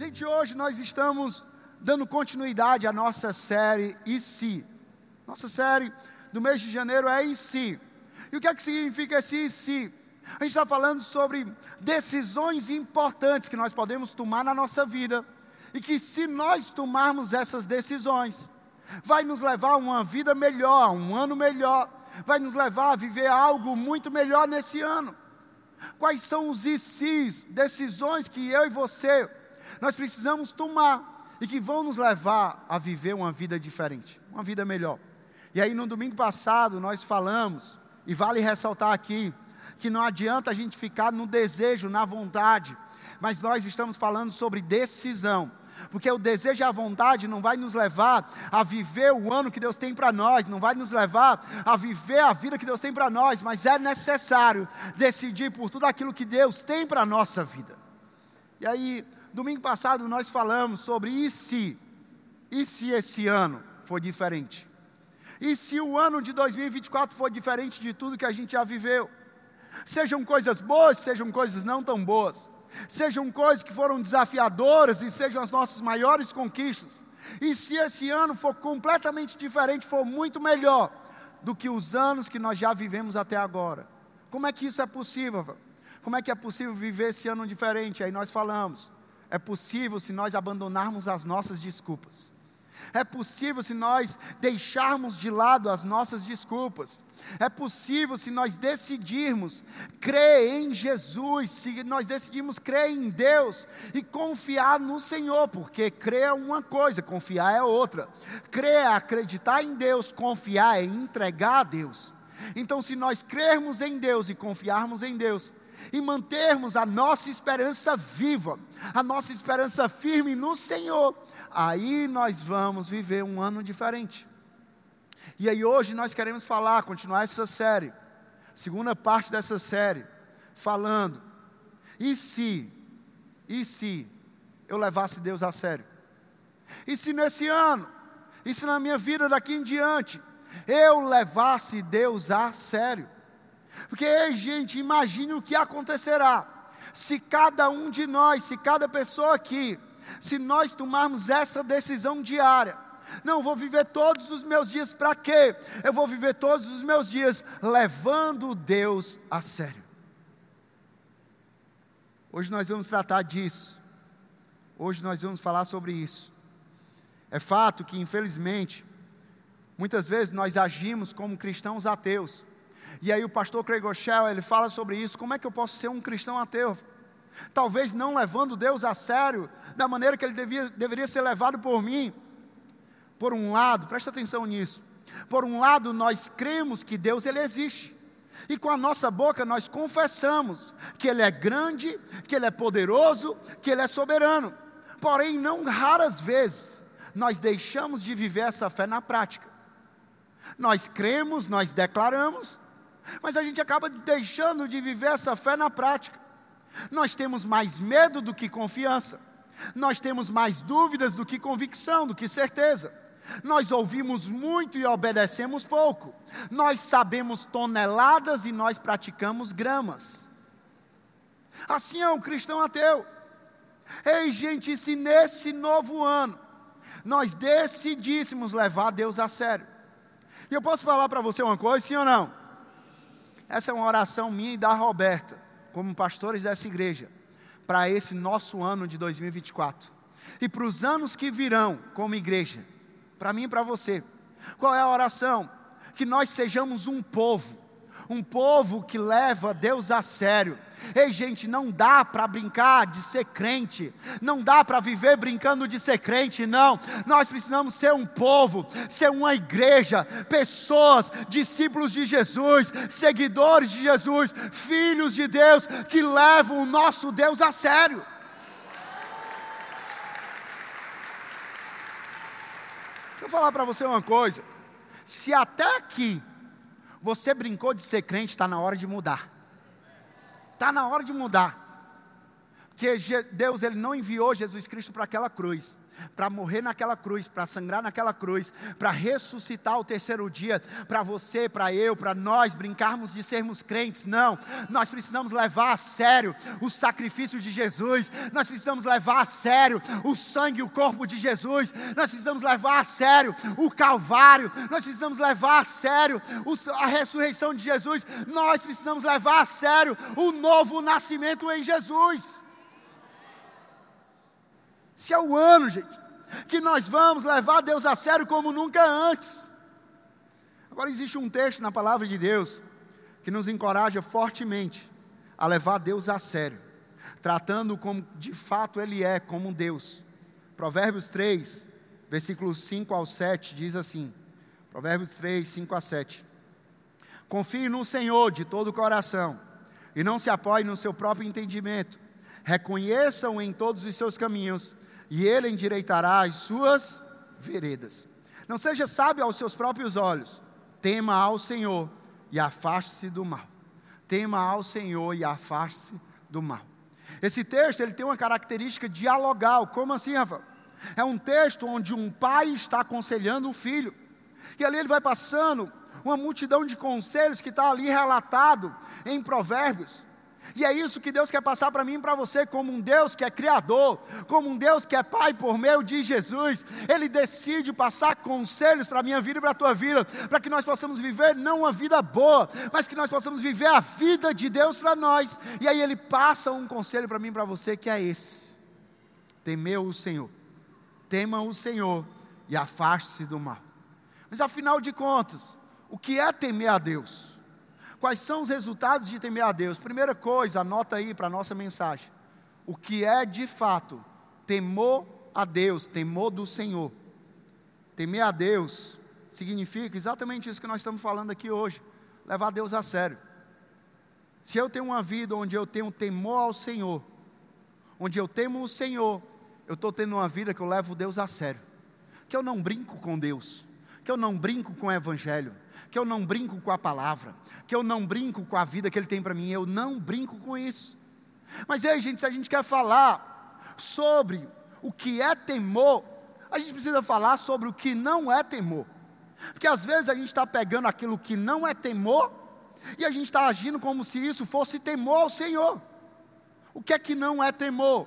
Gente, hoje nós estamos dando continuidade à nossa série E se? Nossa série do mês de janeiro é E se? E o que é que significa esse E se? A gente está falando sobre decisões importantes que nós podemos tomar na nossa vida e que se nós tomarmos essas decisões, vai nos levar a uma vida melhor, um ano melhor, vai nos levar a viver algo muito melhor nesse ano. Quais são os ICs, decisões que eu e você, nós precisamos tomar e que vão nos levar a viver uma vida diferente, uma vida melhor. E aí no domingo passado nós falamos, e vale ressaltar aqui, que não adianta a gente ficar no desejo, na vontade, mas nós estamos falando sobre decisão porque o desejo e a vontade não vai nos levar a viver o ano que Deus tem para nós, não vai nos levar a viver a vida que Deus tem para nós, mas é necessário decidir por tudo aquilo que Deus tem para a nossa vida. E aí, domingo passado nós falamos sobre e se, e se esse ano for diferente? E se o ano de 2024 for diferente de tudo que a gente já viveu? Sejam coisas boas, sejam coisas não tão boas sejam coisas que foram desafiadoras e sejam as nossas maiores conquistas. E se esse ano for completamente diferente, for muito melhor do que os anos que nós já vivemos até agora. Como é que isso é possível? Como é que é possível viver esse ano diferente? Aí nós falamos. É possível se nós abandonarmos as nossas desculpas. É possível se nós deixarmos de lado as nossas desculpas. É possível se nós decidirmos crer em Jesus, se nós decidirmos crer em Deus e confiar no Senhor, porque crer é uma coisa, confiar é outra. Crer é acreditar em Deus, confiar é entregar a Deus. Então, se nós crermos em Deus e confiarmos em Deus, e mantermos a nossa esperança viva, a nossa esperança firme no Senhor, aí nós vamos viver um ano diferente. E aí hoje nós queremos falar, continuar essa série, segunda parte dessa série, falando, e se, e se eu levasse Deus a sério? E se nesse ano, e se na minha vida daqui em diante, eu levasse Deus a sério? Porque, ei, gente, imagine o que acontecerá se cada um de nós, se cada pessoa aqui, se nós tomarmos essa decisão diária. Não, vou viver todos os meus dias para quê? Eu vou viver todos os meus dias levando Deus a sério. Hoje nós vamos tratar disso. Hoje nós vamos falar sobre isso. É fato que, infelizmente, muitas vezes nós agimos como cristãos ateus. E aí o pastor Craig Rochelle, ele fala sobre isso. Como é que eu posso ser um cristão ateu? Talvez não levando Deus a sério, da maneira que ele devia, deveria ser levado por mim. Por um lado, presta atenção nisso. Por um lado, nós cremos que Deus ele existe. E com a nossa boca nós confessamos que Ele é grande, que Ele é poderoso, que Ele é soberano. Porém, não raras vezes, nós deixamos de viver essa fé na prática. Nós cremos, nós declaramos, mas a gente acaba deixando de viver essa fé na prática. Nós temos mais medo do que confiança. Nós temos mais dúvidas do que convicção, do que certeza. Nós ouvimos muito e obedecemos pouco. Nós sabemos toneladas e nós praticamos gramas. Assim é um cristão ateu. Ei, gente, se nesse novo ano nós decidíssemos levar Deus a sério. E eu posso falar para você uma coisa, sim ou não? Essa é uma oração minha e da Roberta, como pastores dessa igreja, para esse nosso ano de 2024. E para os anos que virão como igreja, para mim e para você. Qual é a oração? Que nós sejamos um povo, um povo que leva Deus a sério Ei, gente, não dá para brincar de ser crente, não dá para viver brincando de ser crente, não. Nós precisamos ser um povo, ser uma igreja, pessoas, discípulos de Jesus, seguidores de Jesus, filhos de Deus, que levam o nosso Deus a sério. Deixa eu falar para você uma coisa. Se até aqui você brincou de ser crente, está na hora de mudar. Está na hora de mudar. que Deus ele não enviou Jesus Cristo para aquela cruz, para morrer naquela cruz, para sangrar naquela cruz, para ressuscitar o terceiro dia, para você, para eu, para nós brincarmos de sermos crentes. Não, nós precisamos levar a sério o sacrifício de Jesus, nós precisamos levar a sério o sangue e o corpo de Jesus, nós precisamos levar a sério o Calvário, nós precisamos levar a sério a ressurreição de Jesus, nós precisamos levar a sério o novo nascimento em Jesus. Esse é o ano, gente, que nós vamos levar Deus a sério como nunca antes. Agora, existe um texto na palavra de Deus que nos encoraja fortemente a levar Deus a sério, tratando como de fato Ele é, como um Deus. Provérbios 3, versículos 5 ao 7, diz assim: Provérbios 3, 5 a 7. Confie no Senhor de todo o coração e não se apoie no seu próprio entendimento. Reconheçam em todos os seus caminhos e ele endireitará as suas veredas. Não seja sábio aos seus próprios olhos, tema ao Senhor e afaste-se do mal. Tema ao Senhor e afaste-se do mal. Esse texto ele tem uma característica dialogal. Como assim, Rafael? É um texto onde um pai está aconselhando o filho. E ali ele vai passando uma multidão de conselhos que está ali relatado em Provérbios. E é isso que Deus quer passar para mim e para você, como um Deus que é criador, como um Deus que é Pai por meio de Jesus. Ele decide passar conselhos para a minha vida e para a tua vida, para que nós possamos viver não uma vida boa, mas que nós possamos viver a vida de Deus para nós. E aí ele passa um conselho para mim e para você que é esse: temeu o Senhor, tema o Senhor e afaste-se do mal. Mas afinal de contas, o que é temer a Deus? Quais são os resultados de temer a Deus? Primeira coisa, anota aí para a nossa mensagem. O que é de fato temor a Deus, temor do Senhor. Temer a Deus significa exatamente isso que nós estamos falando aqui hoje: levar Deus a sério. Se eu tenho uma vida onde eu tenho temor ao Senhor, onde eu temo o Senhor, eu estou tendo uma vida que eu levo Deus a sério, que eu não brinco com Deus, que eu não brinco com o Evangelho, que eu não brinco com a palavra, que eu não brinco com a vida que Ele tem para mim, eu não brinco com isso. Mas aí, gente, se a gente quer falar sobre o que é temor, a gente precisa falar sobre o que não é temor. Porque às vezes a gente está pegando aquilo que não é temor e a gente está agindo como se isso fosse temor ao Senhor. O que é que não é temor?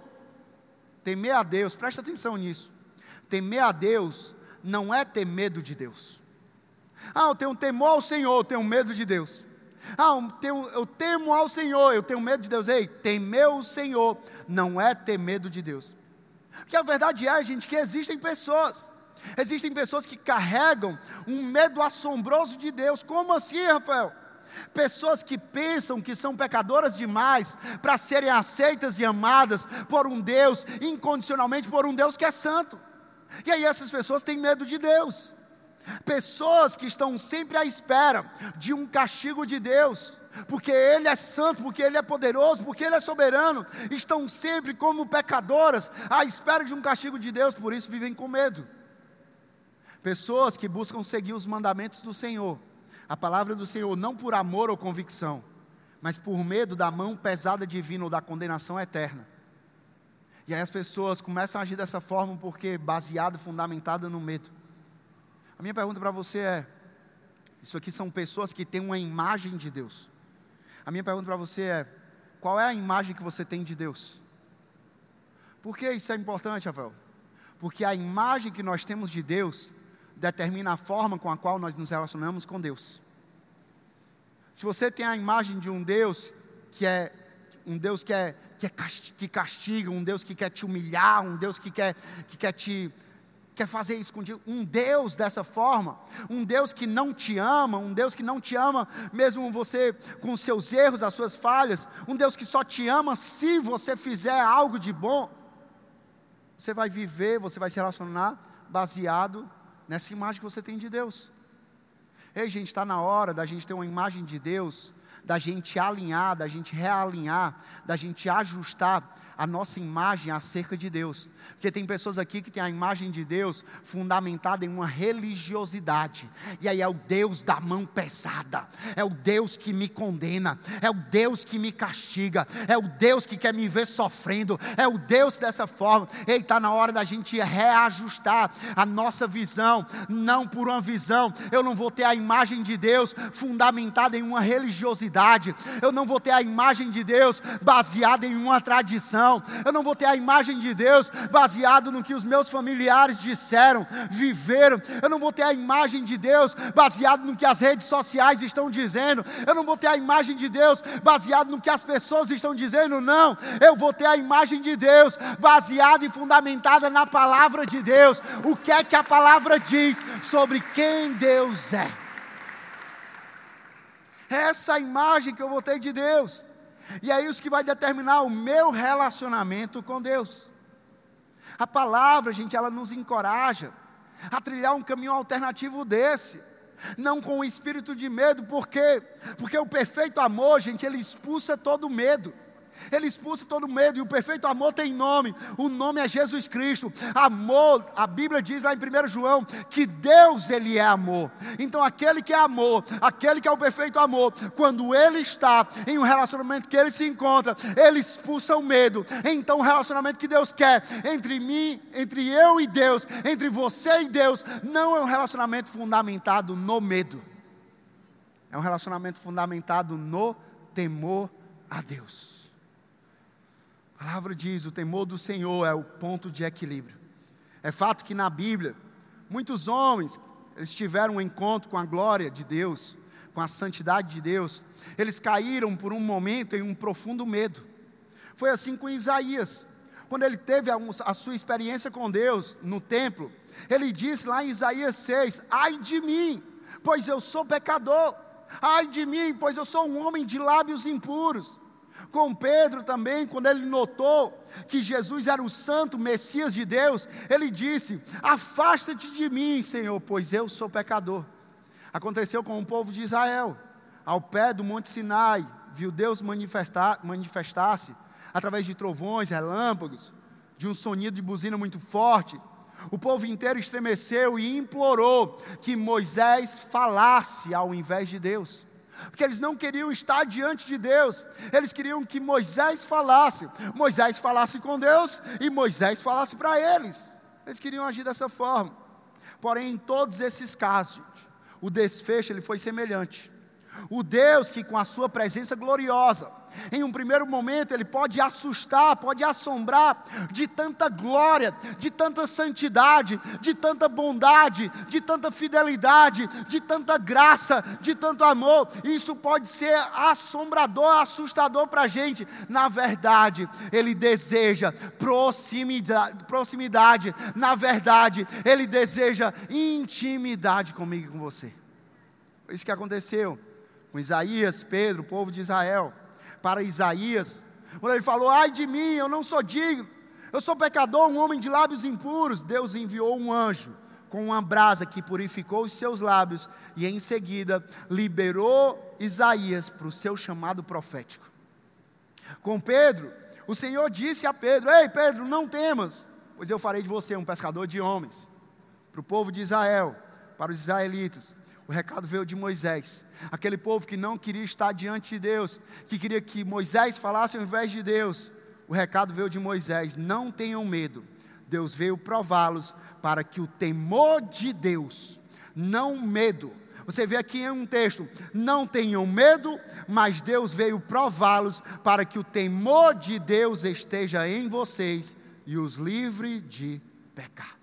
Temer a Deus, presta atenção nisso. Temer a Deus não é ter medo de Deus. Ah, eu tenho temor ao Senhor, eu tenho medo de Deus. Ah, eu, tenho, eu temo ao Senhor, eu tenho medo de Deus. Ei, temer o Senhor não é ter medo de Deus. Porque a verdade é, gente, que existem pessoas. Existem pessoas que carregam um medo assombroso de Deus. Como assim, Rafael? Pessoas que pensam que são pecadoras demais para serem aceitas e amadas por um Deus, incondicionalmente por um Deus que é santo. E aí essas pessoas têm medo de Deus. Pessoas que estão sempre à espera de um castigo de Deus, porque Ele é santo, porque Ele é poderoso, porque Ele é soberano, estão sempre como pecadoras à espera de um castigo de Deus, por isso vivem com medo. Pessoas que buscam seguir os mandamentos do Senhor, a palavra do Senhor, não por amor ou convicção, mas por medo da mão pesada divina ou da condenação eterna. E aí as pessoas começam a agir dessa forma porque baseado, fundamentado no medo. A minha pergunta para você é: isso aqui são pessoas que têm uma imagem de Deus. A minha pergunta para você é: qual é a imagem que você tem de Deus? Por que isso é importante, Rafael? Porque a imagem que nós temos de Deus determina a forma com a qual nós nos relacionamos com Deus. Se você tem a imagem de um Deus que é um Deus que, é, que, é, que castiga, um Deus que quer te humilhar, um Deus que quer, que quer te quer fazer isso contigo. Um Deus dessa forma, um Deus que não te ama, um Deus que não te ama mesmo você com os seus erros, as suas falhas, um Deus que só te ama se você fizer algo de bom. Você vai viver, você vai se relacionar baseado nessa imagem que você tem de Deus. Ei, gente, está na hora da gente ter uma imagem de Deus da gente alinhar, da gente realinhar, da gente ajustar a nossa imagem acerca de Deus. Porque tem pessoas aqui que têm a imagem de Deus fundamentada em uma religiosidade. E aí é o Deus da mão pesada, é o Deus que me condena, é o Deus que me castiga, é o Deus que quer me ver sofrendo, é o Deus dessa forma. Ei, está na hora da gente reajustar a nossa visão, não por uma visão. Eu não vou ter a imagem de Deus fundamentada em uma religiosidade, eu não vou ter a imagem de Deus baseada em uma tradição não. Eu não vou ter a imagem de Deus baseado no que os meus familiares disseram, viveram. Eu não vou ter a imagem de Deus baseado no que as redes sociais estão dizendo. Eu não vou ter a imagem de Deus baseado no que as pessoas estão dizendo, não. Eu vou ter a imagem de Deus baseada e fundamentada na palavra de Deus. O que é que a palavra diz sobre quem Deus é? Essa imagem que eu vou ter de Deus. E é isso que vai determinar o meu relacionamento com Deus. A palavra, gente, ela nos encoraja a trilhar um caminho alternativo desse. Não com o espírito de medo, por quê? Porque o perfeito amor, gente, ele expulsa todo medo. Ele expulsa todo medo, e o perfeito amor tem nome, o nome é Jesus Cristo. Amor, a Bíblia diz lá em 1 João que Deus ele é amor. Então aquele que é amor, aquele que é o perfeito amor, quando ele está em um relacionamento que ele se encontra, ele expulsa o medo. Então o relacionamento que Deus quer entre mim, entre eu e Deus, entre você e Deus, não é um relacionamento fundamentado no medo. É um relacionamento fundamentado no temor a Deus. Palavra diz: o temor do Senhor é o ponto de equilíbrio. É fato que na Bíblia, muitos homens, eles tiveram um encontro com a glória de Deus, com a santidade de Deus, eles caíram por um momento em um profundo medo. Foi assim com Isaías. Quando ele teve a sua experiência com Deus no templo, ele disse lá em Isaías 6: Ai de mim, pois eu sou pecador. Ai de mim, pois eu sou um homem de lábios impuros. Com Pedro também, quando ele notou que Jesus era o santo Messias de Deus, ele disse: Afasta-te de mim, Senhor, pois eu sou pecador. Aconteceu com o povo de Israel, ao pé do Monte Sinai, viu Deus manifestar, manifestar-se através de trovões, relâmpagos, de um sonido de buzina muito forte. O povo inteiro estremeceu e implorou que Moisés falasse ao invés de Deus porque eles não queriam estar diante de Deus, eles queriam que Moisés falasse, Moisés falasse com Deus e Moisés falasse para eles. Eles queriam agir dessa forma. Porém, em todos esses casos, o desfecho ele foi semelhante. O Deus que com a sua presença gloriosa em um primeiro momento, ele pode assustar, pode assombrar de tanta glória, de tanta santidade, de tanta bondade, de tanta fidelidade, de tanta graça, de tanto amor. Isso pode ser assombrador, assustador para a gente. Na verdade, ele deseja proximidade, proximidade. Na verdade, ele deseja intimidade comigo e com você. Isso que aconteceu com Isaías, Pedro, o povo de Israel para Isaías, quando ele falou: Ai de mim, eu não sou digno, eu sou pecador, um homem de lábios impuros. Deus enviou um anjo com uma brasa que purificou os seus lábios e em seguida liberou Isaías para o seu chamado profético. Com Pedro, o Senhor disse a Pedro: Ei Pedro, não temas, pois eu farei de você um pescador de homens. Para o povo de Israel, para os israelitas, o recado veio de Moisés, aquele povo que não queria estar diante de Deus, que queria que Moisés falasse ao invés de Deus. O recado veio de Moisés: não tenham medo. Deus veio prová-los para que o temor de Deus, não medo. Você vê aqui em um texto: não tenham medo, mas Deus veio prová-los para que o temor de Deus esteja em vocês e os livre de pecar.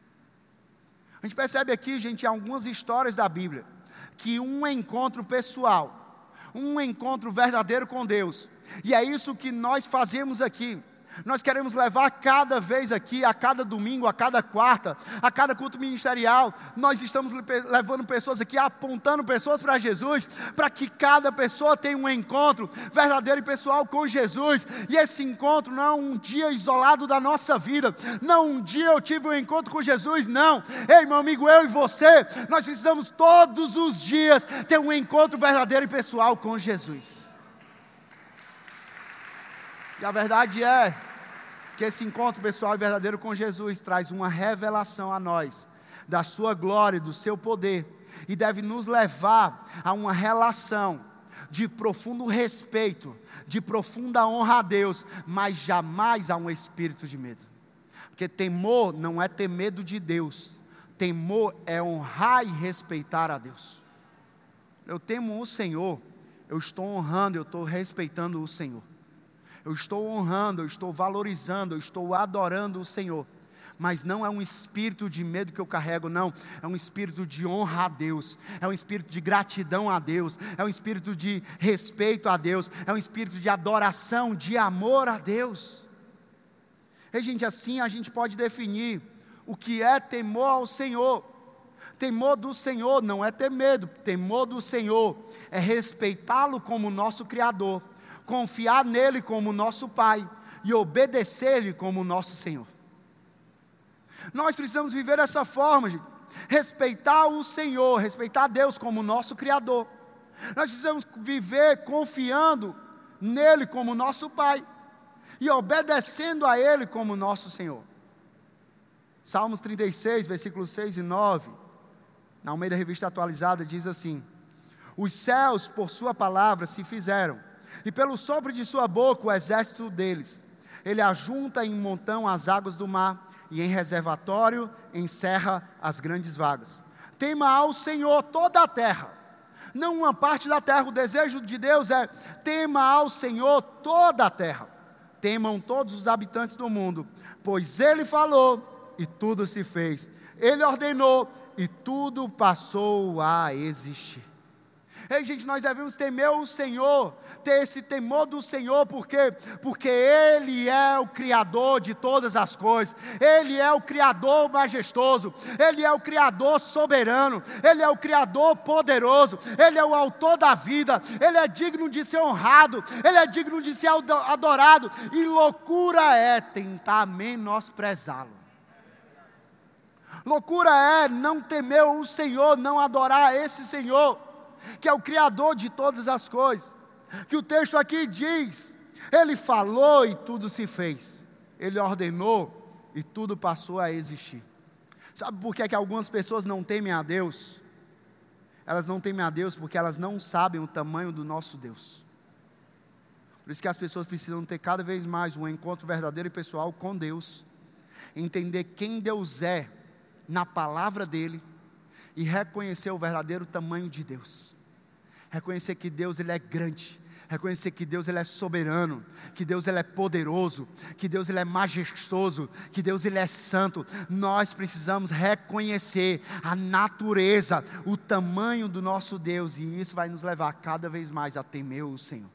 A gente percebe aqui, gente, algumas histórias da Bíblia que um encontro pessoal, um encontro verdadeiro com Deus, e é isso que nós fazemos aqui. Nós queremos levar cada vez aqui, a cada domingo, a cada quarta, a cada culto ministerial, nós estamos levando pessoas aqui, apontando pessoas para Jesus, para que cada pessoa tenha um encontro verdadeiro e pessoal com Jesus. E esse encontro não é um dia isolado da nossa vida, não um dia eu tive um encontro com Jesus, não. Ei, meu amigo, eu e você, nós precisamos todos os dias ter um encontro verdadeiro e pessoal com Jesus. E a verdade é que esse encontro pessoal e verdadeiro com Jesus traz uma revelação a nós da sua glória, do seu poder, e deve nos levar a uma relação de profundo respeito, de profunda honra a Deus, mas jamais a um espírito de medo. Porque temor não é ter medo de Deus, temor é honrar e respeitar a Deus. Eu temo o Senhor, eu estou honrando, eu estou respeitando o Senhor. Eu estou honrando, eu estou valorizando, eu estou adorando o Senhor mas não é um espírito de medo que eu carrego, não. É um espírito de honra a Deus, é um espírito de gratidão a Deus, é um espírito de respeito a Deus, é um espírito de adoração, de amor a Deus. E, gente, assim a gente pode definir o que é temor ao Senhor. Temor do Senhor não é ter medo, temor do Senhor é respeitá-lo como nosso Criador, confiar nele como nosso Pai e obedecer-lhe como nosso Senhor. Nós precisamos viver dessa forma, gente. respeitar o Senhor, respeitar Deus como nosso Criador. Nós precisamos viver confiando nele como nosso Pai e obedecendo a Ele como nosso Senhor. Salmos 36, versículos 6 e 9, na Almeida Revista Atualizada, diz assim: Os céus, por Sua palavra, se fizeram, e pelo sopro de Sua boca o exército deles. Ele ajunta em montão as águas do mar e em reservatório encerra as grandes vagas. Tema ao Senhor toda a terra, não uma parte da terra. O desejo de Deus é tema ao Senhor toda a terra. Temam todos os habitantes do mundo, pois Ele falou e tudo se fez. Ele ordenou e tudo passou a existir. Ei, gente, nós devemos temer o Senhor, ter esse temor do Senhor, por quê? Porque Ele é o Criador de todas as coisas, Ele é o Criador majestoso, Ele é o Criador soberano, Ele é o Criador poderoso, Ele é o autor da vida, Ele é digno de ser honrado, Ele é digno de ser adorado, e loucura é tentar menosprezá-lo. Loucura é não temer o Senhor, não adorar esse Senhor que é o Criador de todas as coisas. Que o texto aqui diz: Ele falou e tudo se fez, Ele ordenou e tudo passou a existir. Sabe por que, é que algumas pessoas não temem a Deus? Elas não temem a Deus porque elas não sabem o tamanho do nosso Deus. Por isso que as pessoas precisam ter cada vez mais um encontro verdadeiro e pessoal com Deus, entender quem Deus é na palavra dEle e reconhecer o verdadeiro tamanho de Deus. Reconhecer que Deus ele é grande, reconhecer que Deus ele é soberano, que Deus ele é poderoso, que Deus ele é majestoso, que Deus ele é santo. Nós precisamos reconhecer a natureza, o tamanho do nosso Deus e isso vai nos levar cada vez mais a temer o Senhor.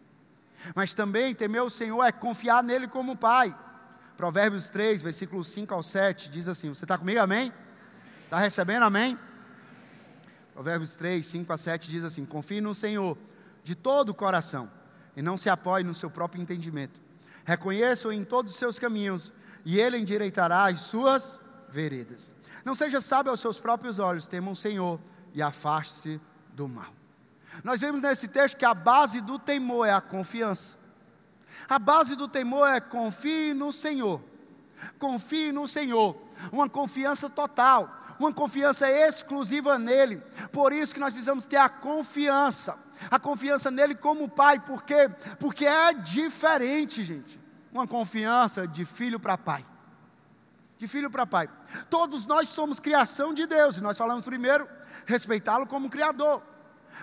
Mas também temer o Senhor é confiar nele como Pai. Provérbios 3, versículos 5 ao 7 diz assim: Você está comigo? Amém? Está recebendo? Amém? Provérbios 3, 5 a 7 diz assim: Confie no Senhor de todo o coração e não se apoie no seu próprio entendimento. Reconheça-o em todos os seus caminhos e ele endireitará as suas veredas. Não seja sábio aos seus próprios olhos, tema o Senhor e afaste-se do mal. Nós vemos nesse texto que a base do temor é a confiança. A base do temor é confie no Senhor. Confie no Senhor. Uma confiança total uma confiança exclusiva nele. Por isso que nós precisamos ter a confiança, a confiança nele como pai, por quê? Porque é diferente, gente. Uma confiança de filho para pai. De filho para pai. Todos nós somos criação de Deus, e nós falamos primeiro respeitá-lo como criador.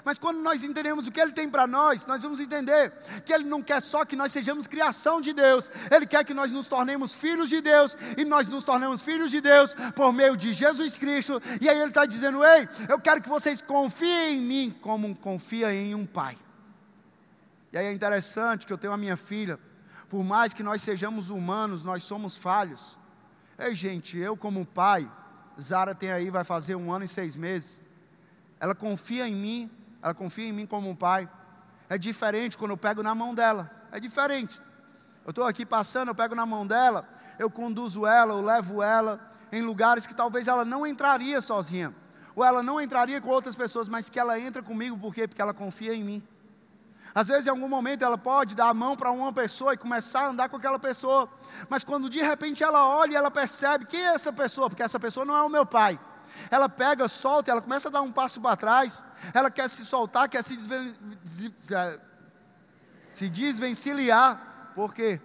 Mas quando nós entendemos o que Ele tem para nós, nós vamos entender que Ele não quer só que nós sejamos criação de Deus, Ele quer que nós nos tornemos filhos de Deus, e nós nos tornamos filhos de Deus por meio de Jesus Cristo. E aí Ele está dizendo: Ei, eu quero que vocês confiem em mim como confia em um pai. E aí é interessante que eu tenho a minha filha, por mais que nós sejamos humanos, nós somos falhos. Ei, gente, eu como pai, Zara tem aí, vai fazer um ano e seis meses. Ela confia em mim ela confia em mim como um pai. É diferente quando eu pego na mão dela, é diferente. Eu estou aqui passando, eu pego na mão dela, eu conduzo ela, eu levo ela em lugares que talvez ela não entraria sozinha, ou ela não entraria com outras pessoas, mas que ela entra comigo, por quê? Porque ela confia em mim. Às vezes, em algum momento, ela pode dar a mão para uma pessoa e começar a andar com aquela pessoa, mas quando de repente ela olha e ela percebe quem é essa pessoa, porque essa pessoa não é o meu pai. Ela pega, solta, ela começa a dar um passo para trás, ela quer se soltar, quer se, desven... se desvencilhar. Por quê?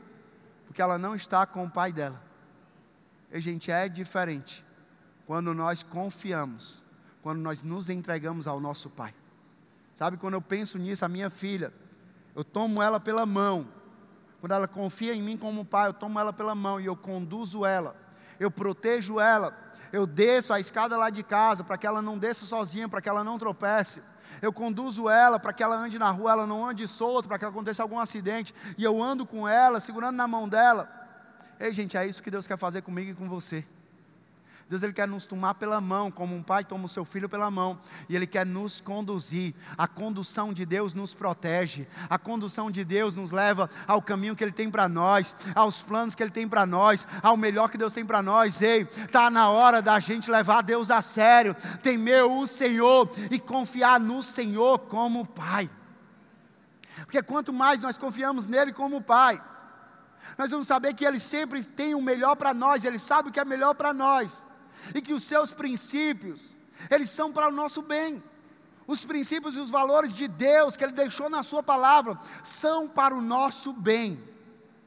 Porque ela não está com o pai dela. E, gente, é diferente quando nós confiamos, quando nós nos entregamos ao nosso pai. Sabe, quando eu penso nisso, a minha filha, eu tomo ela pela mão. Quando ela confia em mim como pai, eu tomo ela pela mão e eu conduzo ela. Eu protejo ela. Eu desço a escada lá de casa para que ela não desça sozinha, para que ela não tropece. Eu conduzo ela para que ela ande na rua, ela não ande solta, para que aconteça algum acidente. E eu ando com ela, segurando na mão dela. Ei, gente, é isso que Deus quer fazer comigo e com você. Deus ele quer nos tomar pela mão, como um pai toma o seu filho pela mão, e ele quer nos conduzir. A condução de Deus nos protege. A condução de Deus nos leva ao caminho que ele tem para nós, aos planos que ele tem para nós, ao melhor que Deus tem para nós. Ei, tá na hora da gente levar Deus a sério, temer o Senhor e confiar no Senhor como pai. Porque quanto mais nós confiamos nele como pai, nós vamos saber que Ele sempre tem o melhor para nós, Ele sabe o que é melhor para nós e que os seus princípios, eles são para o nosso bem. Os princípios e os valores de Deus que Ele deixou na Sua palavra são para o nosso bem.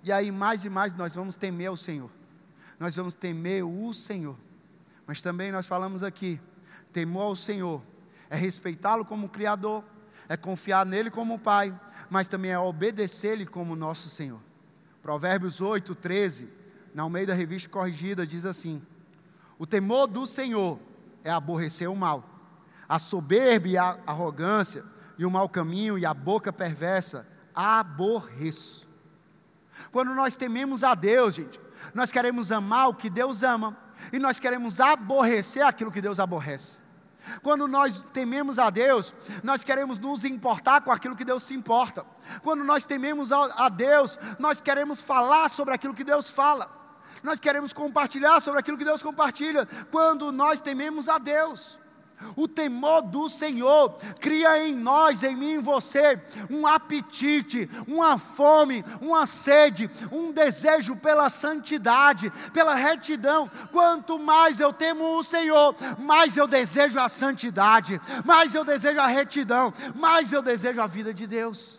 E aí, mais e mais, nós vamos temer o Senhor. Nós vamos temer o Senhor. Mas também nós falamos aqui: temor ao Senhor é respeitá-lo como Criador, é confiar nele como Pai, mas também é obedecer-lhe como nosso Senhor. Provérbios 8, 13, na Almeida Revista Corrigida, diz assim: o temor do Senhor é aborrecer o mal. A soberba e a arrogância, e o mau caminho e a boca perversa, aborreço. Quando nós tememos a Deus, gente, nós queremos amar o que Deus ama, e nós queremos aborrecer aquilo que Deus aborrece. Quando nós tememos a Deus, nós queremos nos importar com aquilo que Deus se importa. Quando nós tememos a Deus, nós queremos falar sobre aquilo que Deus fala nós queremos compartilhar sobre aquilo que Deus compartilha, quando nós tememos a Deus. O temor do Senhor cria em nós, em mim em você, um apetite, uma fome, uma sede, um desejo pela santidade, pela retidão. Quanto mais eu temo o Senhor, mais eu desejo a santidade, mais eu desejo a retidão, mais eu desejo a vida de Deus.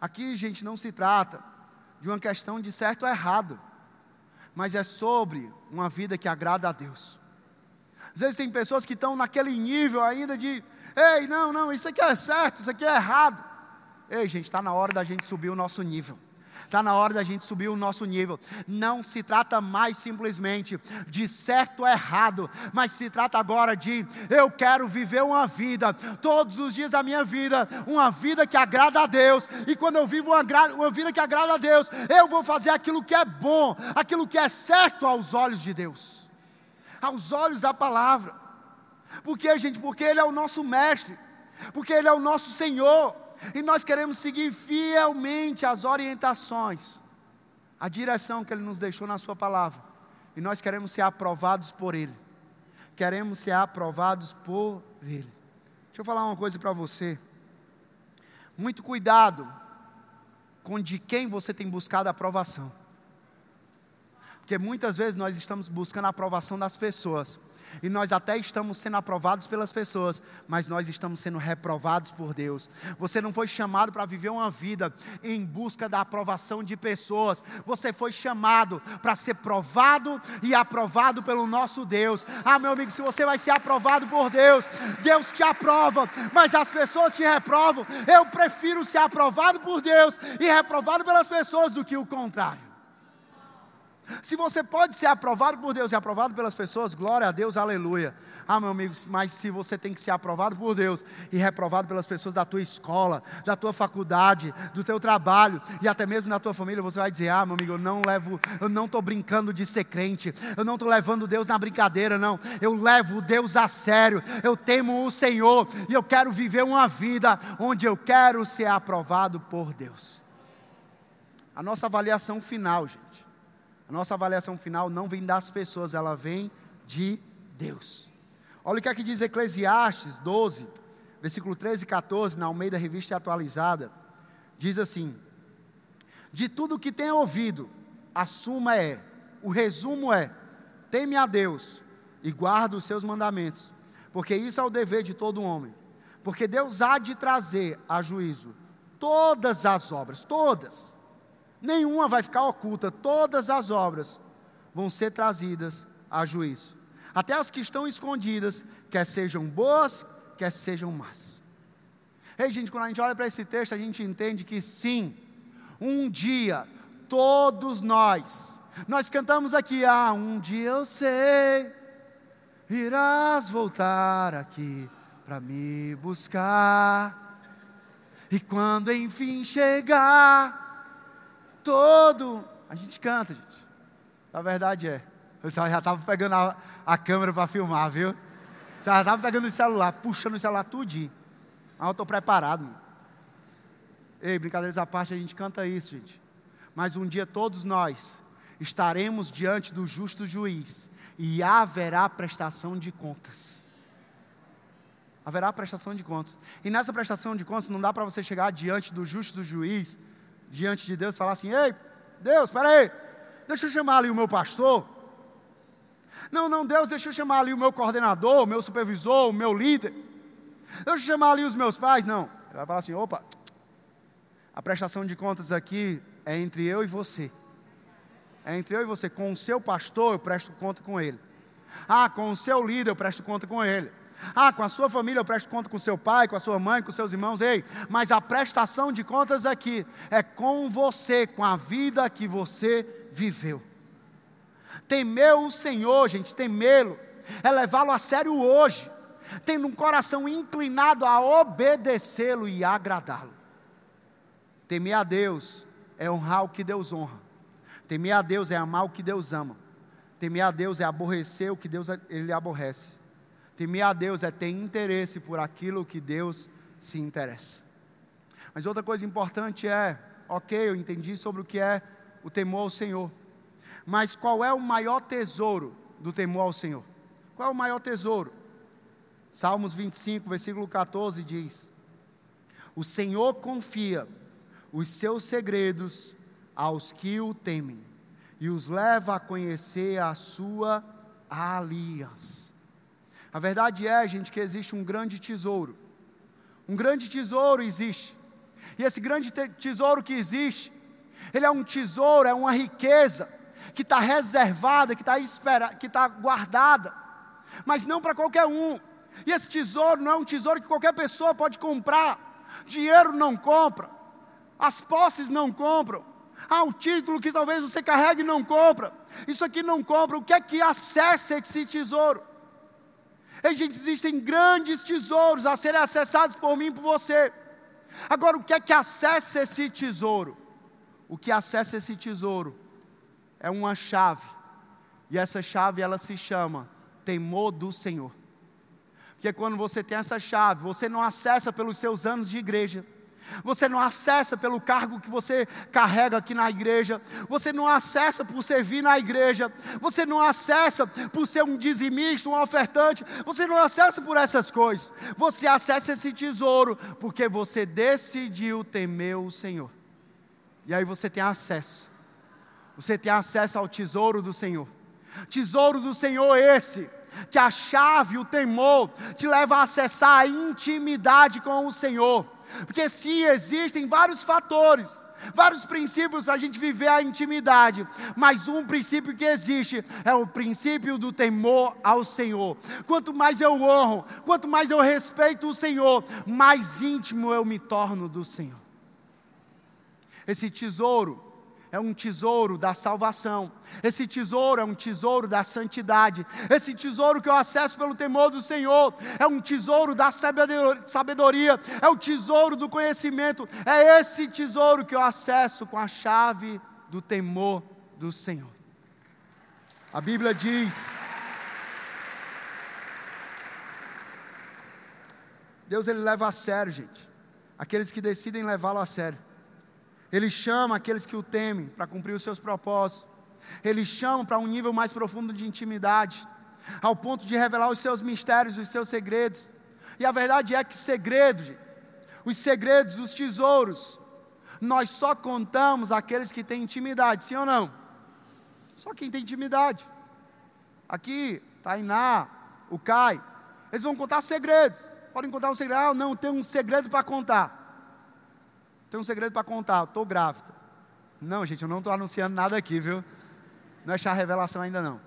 Aqui, gente, não se trata de uma questão de certo ou errado, mas é sobre uma vida que agrada a Deus. Às vezes tem pessoas que estão naquele nível ainda de, ei, não, não, isso aqui é certo, isso aqui é errado. Ei, gente, está na hora da gente subir o nosso nível. Está na hora da gente subir o nosso nível. Não se trata mais simplesmente de certo ou errado, mas se trata agora de eu quero viver uma vida, todos os dias da minha vida, uma vida que agrada a Deus. E quando eu vivo uma, uma vida que agrada a Deus, eu vou fazer aquilo que é bom, aquilo que é certo aos olhos de Deus, aos olhos da palavra. Por quê, gente? Porque Ele é o nosso mestre, porque Ele é o nosso Senhor e nós queremos seguir fielmente as orientações, a direção que Ele nos deixou na Sua palavra, e nós queremos ser aprovados por Ele, queremos ser aprovados por Ele. Deixa eu falar uma coisa para você, muito cuidado com de quem você tem buscado a aprovação, porque muitas vezes nós estamos buscando a aprovação das pessoas, e nós até estamos sendo aprovados pelas pessoas, mas nós estamos sendo reprovados por Deus. Você não foi chamado para viver uma vida em busca da aprovação de pessoas, você foi chamado para ser provado e aprovado pelo nosso Deus. Ah, meu amigo, se você vai ser aprovado por Deus, Deus te aprova, mas as pessoas te reprovam. Eu prefiro ser aprovado por Deus e reprovado pelas pessoas do que o contrário. Se você pode ser aprovado por Deus e aprovado pelas pessoas, glória a Deus, aleluia. Ah, meu amigo, mas se você tem que ser aprovado por Deus e reprovado pelas pessoas da tua escola, da tua faculdade, do teu trabalho e até mesmo na tua família, você vai dizer: "Ah, meu amigo, eu não levo, eu não estou brincando de ser crente. Eu não estou levando Deus na brincadeira, não. Eu levo Deus a sério. Eu temo o Senhor e eu quero viver uma vida onde eu quero ser aprovado por Deus." A nossa avaliação final, gente a nossa avaliação final não vem das pessoas, ela vem de Deus. Olha o que aqui diz Eclesiastes 12, versículo 13 e 14, na Almeida Revista Atualizada, diz assim: De tudo que tem ouvido, a suma é, o resumo é: teme a Deus e guarda os seus mandamentos, porque isso é o dever de todo homem. Porque Deus há de trazer a juízo todas as obras, todas, nenhuma vai ficar oculta, todas as obras vão ser trazidas a juízo, até as que estão escondidas, quer sejam boas, quer sejam más. Ei, gente, quando a gente olha para esse texto, a gente entende que sim, um dia, todos nós, nós cantamos aqui, ah, um dia eu sei, irás voltar aqui para me buscar. E quando enfim chegar, todo. A gente canta, gente. A verdade é. O já estava pegando a, a câmera para filmar, viu? Você já estava pegando o celular, puxando o celular tudinho. Mas eu estou preparado. Mano. Ei, brincadeiras à parte, a gente canta isso, gente. Mas um dia todos nós estaremos diante do justo juiz e haverá prestação de contas haverá prestação de contas. E nessa prestação de contas não dá para você chegar diante do justo juiz, diante de Deus e falar assim: "Ei, Deus, espera aí. Deixa eu chamar ali o meu pastor. Não, não, Deus, deixa eu chamar ali o meu coordenador, o meu supervisor, o meu líder. Deixa eu chamar ali os meus pais. Não. Ele vai falar assim: opa, a prestação de contas aqui é entre eu e você. É entre eu e você. Com o seu pastor, eu presto conta com ele. Ah, com o seu líder, eu presto conta com ele. Ah, com a sua família eu presto conta com seu pai, com a sua mãe, com seus irmãos. Ei, mas a prestação de contas aqui é com você, com a vida que você viveu. Temer o Senhor, gente, temê-lo, é levá-lo a sério hoje, tendo um coração inclinado a obedecê-lo e agradá-lo. Temer a Deus é honrar o que Deus honra. Temer a Deus é amar o que Deus ama. Temer a Deus é aborrecer o que Deus ele aborrece. Temer a Deus é ter interesse por aquilo que Deus se interessa. Mas outra coisa importante é, ok, eu entendi sobre o que é o temor ao Senhor. Mas qual é o maior tesouro do temor ao Senhor? Qual é o maior tesouro? Salmos 25, versículo 14 diz: O Senhor confia os seus segredos aos que o temem e os leva a conhecer a sua aliança. A verdade é, gente, que existe um grande tesouro. Um grande tesouro existe. E esse grande tesouro que existe, ele é um tesouro, é uma riqueza que está reservada, que está que está guardada, mas não para qualquer um. E esse tesouro não é um tesouro que qualquer pessoa pode comprar. Dinheiro não compra, as posses não compram, ah, o título que talvez você carregue não compra. Isso aqui não compra. O que é que acessa esse tesouro? Existem grandes tesouros a serem acessados por mim e por você. Agora, o que é que acessa esse tesouro? O que acessa esse tesouro é uma chave. E essa chave ela se chama temor do Senhor. Porque quando você tem essa chave, você não acessa pelos seus anos de igreja. Você não acessa pelo cargo que você carrega aqui na igreja. Você não acessa por servir na igreja. Você não acessa por ser um dizimista, um ofertante. Você não acessa por essas coisas. Você acessa esse tesouro porque você decidiu temer o Senhor. E aí você tem acesso. Você tem acesso ao tesouro do Senhor. Tesouro do Senhor esse que a chave, o temor, te leva a acessar a intimidade com o Senhor. Porque sim, existem vários fatores, vários princípios para a gente viver a intimidade, mas um princípio que existe é o princípio do temor ao Senhor. Quanto mais eu honro, quanto mais eu respeito o Senhor, mais íntimo eu me torno do Senhor. Esse tesouro é um tesouro da salvação. Esse tesouro é um tesouro da santidade. Esse tesouro que eu acesso pelo temor do Senhor é um tesouro da sabedoria, é o tesouro do conhecimento. É esse tesouro que eu acesso com a chave do temor do Senhor. A Bíblia diz: Deus ele leva a sério, gente, aqueles que decidem levá-lo a sério. Ele chama aqueles que o temem para cumprir os seus propósitos. Ele chama para um nível mais profundo de intimidade, ao ponto de revelar os seus mistérios, os seus segredos. E a verdade é que segredos, os segredos dos tesouros, nós só contamos aqueles que têm intimidade, sim ou não? Só quem tem intimidade. Aqui, Tainá, o Kai, eles vão contar segredos. Podem contar um segredo. Ah, não, tem um segredo para contar. Tem um segredo para contar, estou grávida. Não, gente, eu não estou anunciando nada aqui, viu? Não é chá revelação ainda não.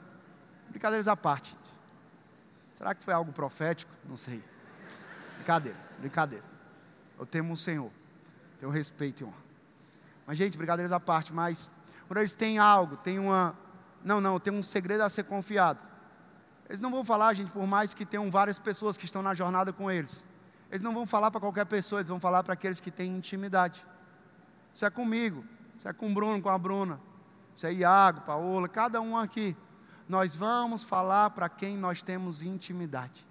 Brincadeiras à parte. Será que foi algo profético? Não sei. Brincadeira, brincadeira. Eu temo o Senhor. Tenho respeito e honra. Mas, gente, brincadeiras à parte, mas quando eles têm algo, tem uma. Não, não, tem um segredo a ser confiado. Eles não vão falar, gente, por mais que tenham várias pessoas que estão na jornada com eles. Eles não vão falar para qualquer pessoa, eles vão falar para aqueles que têm intimidade. Isso é comigo, isso é com o Bruno, com a Bruna, isso é Iago, Paola, cada um aqui. Nós vamos falar para quem nós temos intimidade.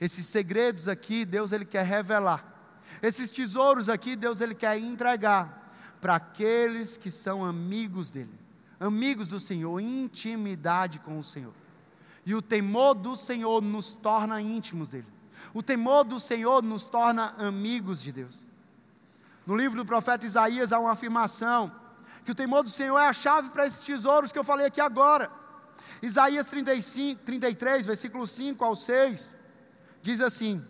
Esses segredos aqui, Deus ele quer revelar. Esses tesouros aqui, Deus ele quer entregar para aqueles que são amigos dele, amigos do Senhor, intimidade com o Senhor. E o temor do Senhor nos torna íntimos dele. O temor do Senhor nos torna amigos de Deus. No livro do profeta Isaías há uma afirmação que o temor do Senhor é a chave para esses tesouros que eu falei aqui agora. Isaías 35, 33, versículo 5 ao 6, diz assim: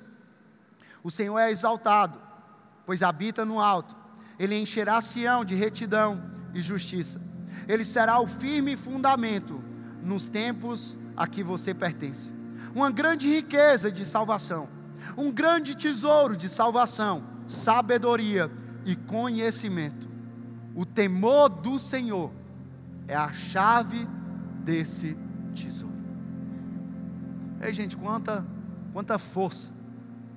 O Senhor é exaltado, pois habita no alto, ele encherá Sião de retidão e justiça, ele será o firme fundamento nos tempos a que você pertence. Uma grande riqueza de salvação, um grande tesouro de salvação, sabedoria e conhecimento. O temor do Senhor é a chave desse tesouro. Ei, gente, quanta, quanta força,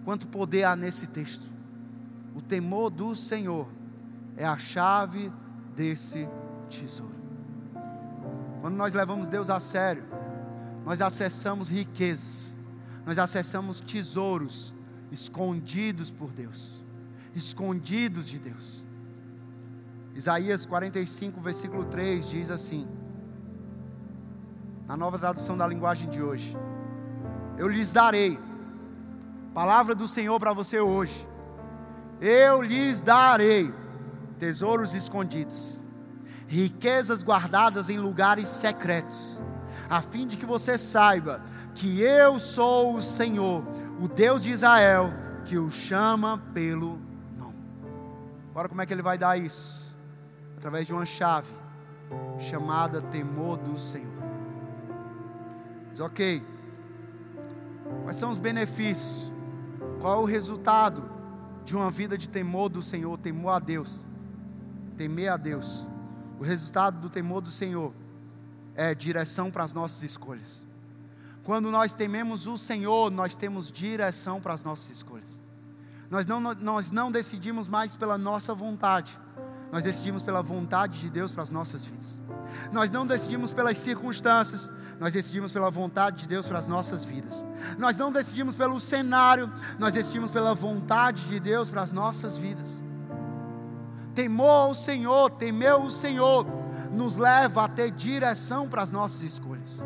quanto poder há nesse texto. O temor do Senhor é a chave desse tesouro. Quando nós levamos Deus a sério, nós acessamos riquezas, nós acessamos tesouros escondidos por Deus, escondidos de Deus. Isaías 45, versículo 3 diz assim: na nova tradução da linguagem de hoje, eu lhes darei, palavra do Senhor para você hoje, eu lhes darei tesouros escondidos, riquezas guardadas em lugares secretos a fim de que você saiba que eu sou o Senhor, o Deus de Israel, que o chama pelo nome. Agora, como é que ele vai dar isso? Através de uma chave chamada temor do Senhor. Ok, quais são os benefícios? Qual é o resultado de uma vida de temor do Senhor, temor a Deus? Temer a Deus. O resultado do temor do Senhor é, direção para as nossas escolhas. Quando nós tememos o Senhor, nós temos direção para as nossas escolhas. Nós não, nós não decidimos mais pela nossa vontade, nós decidimos pela vontade de Deus para as nossas vidas. Nós não decidimos pelas circunstâncias, nós decidimos pela vontade de Deus para as nossas vidas. Nós não decidimos pelo cenário, nós decidimos pela vontade de Deus para as nossas vidas. Temor ao Senhor, temeu o Senhor, nos leva a ter direção para as nossas escolhas.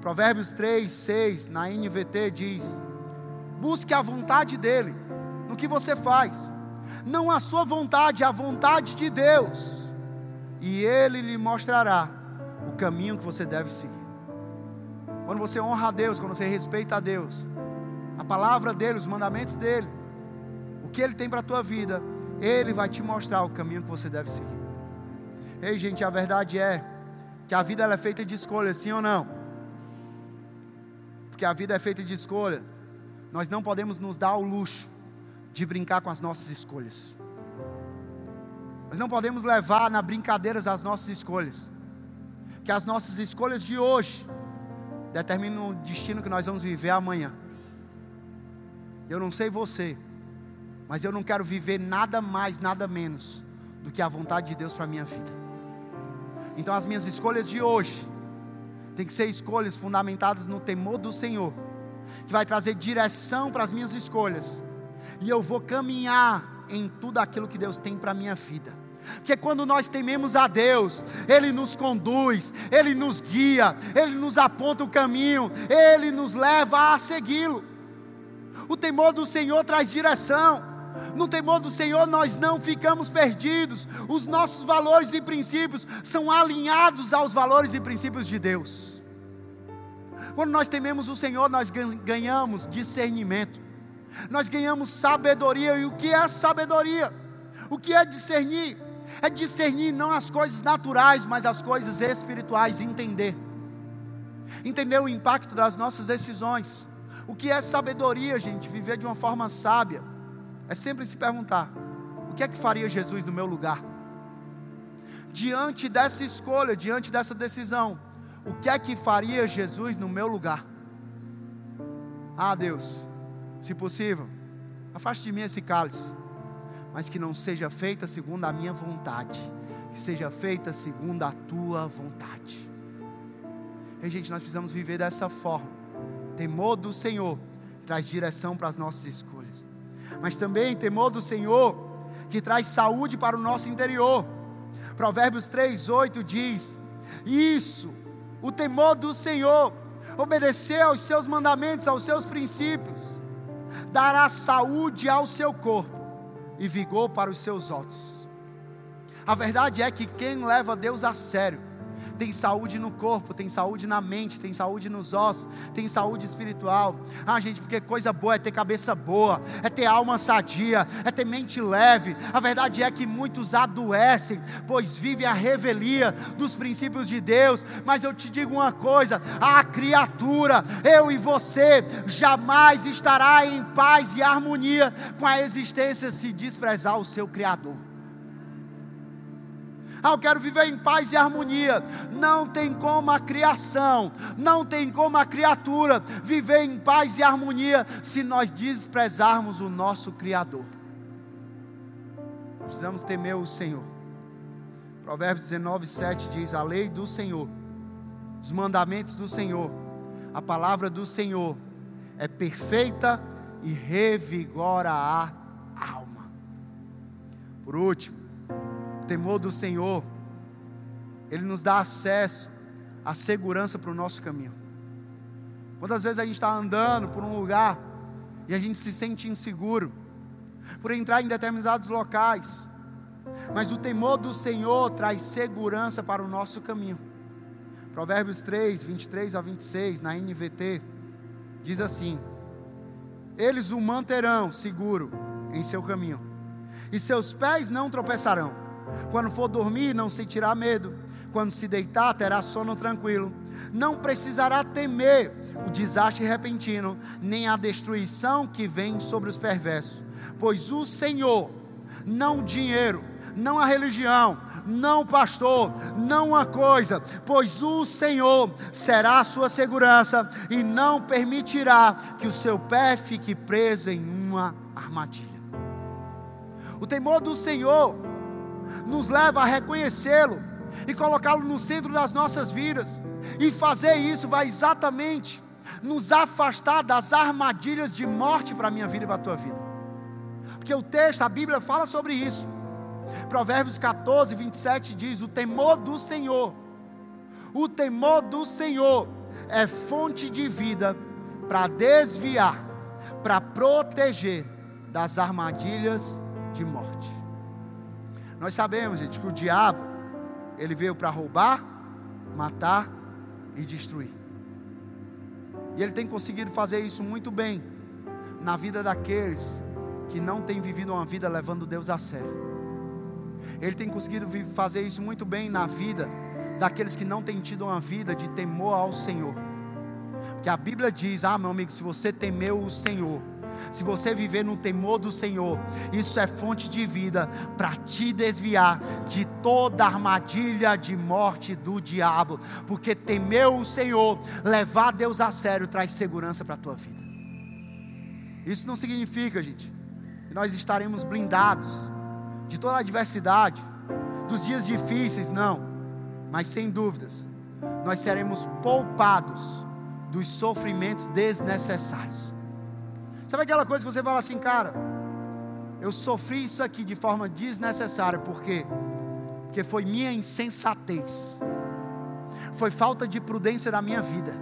Provérbios 3, 6, na NVT diz: busque a vontade dEle no que você faz, não a sua vontade, a vontade de Deus, e Ele lhe mostrará o caminho que você deve seguir. Quando você honra a Deus, quando você respeita a Deus, a palavra dEle, os mandamentos dEle, o que Ele tem para a tua vida, Ele vai te mostrar o caminho que você deve seguir. Ei, gente, a verdade é que a vida é feita de escolha, sim ou não? Porque a vida é feita de escolha. Nós não podemos nos dar o luxo de brincar com as nossas escolhas. Nós não podemos levar na brincadeiras as nossas escolhas. Que as nossas escolhas de hoje determinam o destino que nós vamos viver amanhã. Eu não sei você, mas eu não quero viver nada mais, nada menos do que a vontade de Deus para a minha vida. Então as minhas escolhas de hoje tem que ser escolhas fundamentadas no temor do Senhor, que vai trazer direção para as minhas escolhas. E eu vou caminhar em tudo aquilo que Deus tem para a minha vida. Porque quando nós tememos a Deus, Ele nos conduz, Ele nos guia, Ele nos aponta o caminho, Ele nos leva a segui-lo. O temor do Senhor traz direção. No temor do Senhor nós não ficamos perdidos. Os nossos valores e princípios são alinhados aos valores e princípios de Deus. Quando nós tememos o Senhor, nós ganhamos discernimento. Nós ganhamos sabedoria. E o que é sabedoria? O que é discernir? É discernir não as coisas naturais, mas as coisas espirituais, entender. Entender o impacto das nossas decisões. O que é sabedoria, gente? Viver de uma forma sábia. É sempre se perguntar: o que é que faria Jesus no meu lugar? Diante dessa escolha, diante dessa decisão, o que é que faria Jesus no meu lugar? Ah, Deus, se possível, afaste de mim esse cálice, mas que não seja feita segundo a minha vontade, que seja feita segundo a tua vontade. E gente, nós precisamos viver dessa forma. Temor do Senhor traz direção para as nossas escolhas. Mas também temor do Senhor que traz saúde para o nosso interior. Provérbios 3:8 diz: Isso, o temor do Senhor, obedecer aos seus mandamentos, aos seus princípios, dará saúde ao seu corpo e vigor para os seus ossos. A verdade é que quem leva Deus a sério tem saúde no corpo, tem saúde na mente, tem saúde nos ossos, tem saúde espiritual. Ah, gente, porque coisa boa é ter cabeça boa, é ter alma sadia, é ter mente leve. A verdade é que muitos adoecem, pois vivem a revelia dos princípios de Deus. Mas eu te digo uma coisa: a criatura, eu e você, jamais estará em paz e harmonia com a existência se desprezar o seu Criador. Ah, eu quero viver em paz e harmonia. Não tem como a criação, não tem como a criatura viver em paz e harmonia se nós desprezarmos o nosso Criador. Precisamos temer o Senhor. Provérbios 19, 7 diz: A lei do Senhor, os mandamentos do Senhor, a palavra do Senhor é perfeita e revigora a alma. Por último, temor do Senhor, ele nos dá acesso à segurança para o nosso caminho. Quantas vezes a gente está andando por um lugar e a gente se sente inseguro por entrar em determinados locais, mas o temor do Senhor traz segurança para o nosso caminho. Provérbios 3, 23 a 26, na NVT, diz assim: Eles o manterão seguro em seu caminho, e seus pés não tropeçarão. Quando for dormir, não sentirá medo. Quando se deitar, terá sono tranquilo. Não precisará temer o desastre repentino, nem a destruição que vem sobre os perversos. Pois o Senhor, não o dinheiro, não a religião, não o pastor, não a coisa, pois o Senhor será a sua segurança e não permitirá que o seu pé fique preso em uma armadilha. O temor do Senhor nos leva a reconhecê-lo e colocá-lo no centro das nossas vidas. E fazer isso vai exatamente nos afastar das armadilhas de morte para a minha vida e para a tua vida. Porque o texto, a Bíblia fala sobre isso. Provérbios 14, 27 diz: O temor do Senhor, o temor do Senhor é fonte de vida para desviar, para proteger das armadilhas de morte. Nós sabemos, gente, que o diabo, ele veio para roubar, matar e destruir. E ele tem conseguido fazer isso muito bem na vida daqueles que não têm vivido uma vida levando Deus a sério. Ele tem conseguido fazer isso muito bem na vida daqueles que não têm tido uma vida de temor ao Senhor. Porque a Bíblia diz: Ah, meu amigo, se você temeu o Senhor, se você viver no temor do Senhor, isso é fonte de vida para te desviar de toda armadilha de morte do diabo, porque temer o Senhor, levar Deus a sério, traz segurança para a tua vida. Isso não significa, gente, que nós estaremos blindados de toda a adversidade, dos dias difíceis, não, mas sem dúvidas, nós seremos poupados dos sofrimentos desnecessários. Sabe aquela coisa que você fala assim, cara, eu sofri isso aqui de forma desnecessária, por quê? Porque foi minha insensatez, foi falta de prudência da minha vida.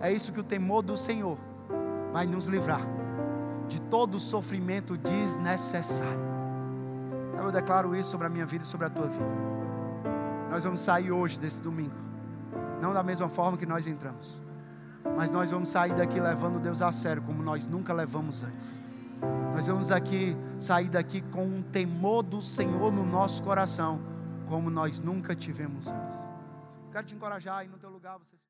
É isso que o temor do Senhor vai nos livrar de todo o sofrimento desnecessário. Sabe, eu declaro isso sobre a minha vida e sobre a tua vida. Nós vamos sair hoje desse domingo, não da mesma forma que nós entramos, mas nós vamos sair daqui levando Deus a sério, como nós nunca levamos antes. Nós vamos aqui sair daqui com um temor do Senhor no nosso coração, como nós nunca tivemos antes. Quero te encorajar aí no teu lugar. Você...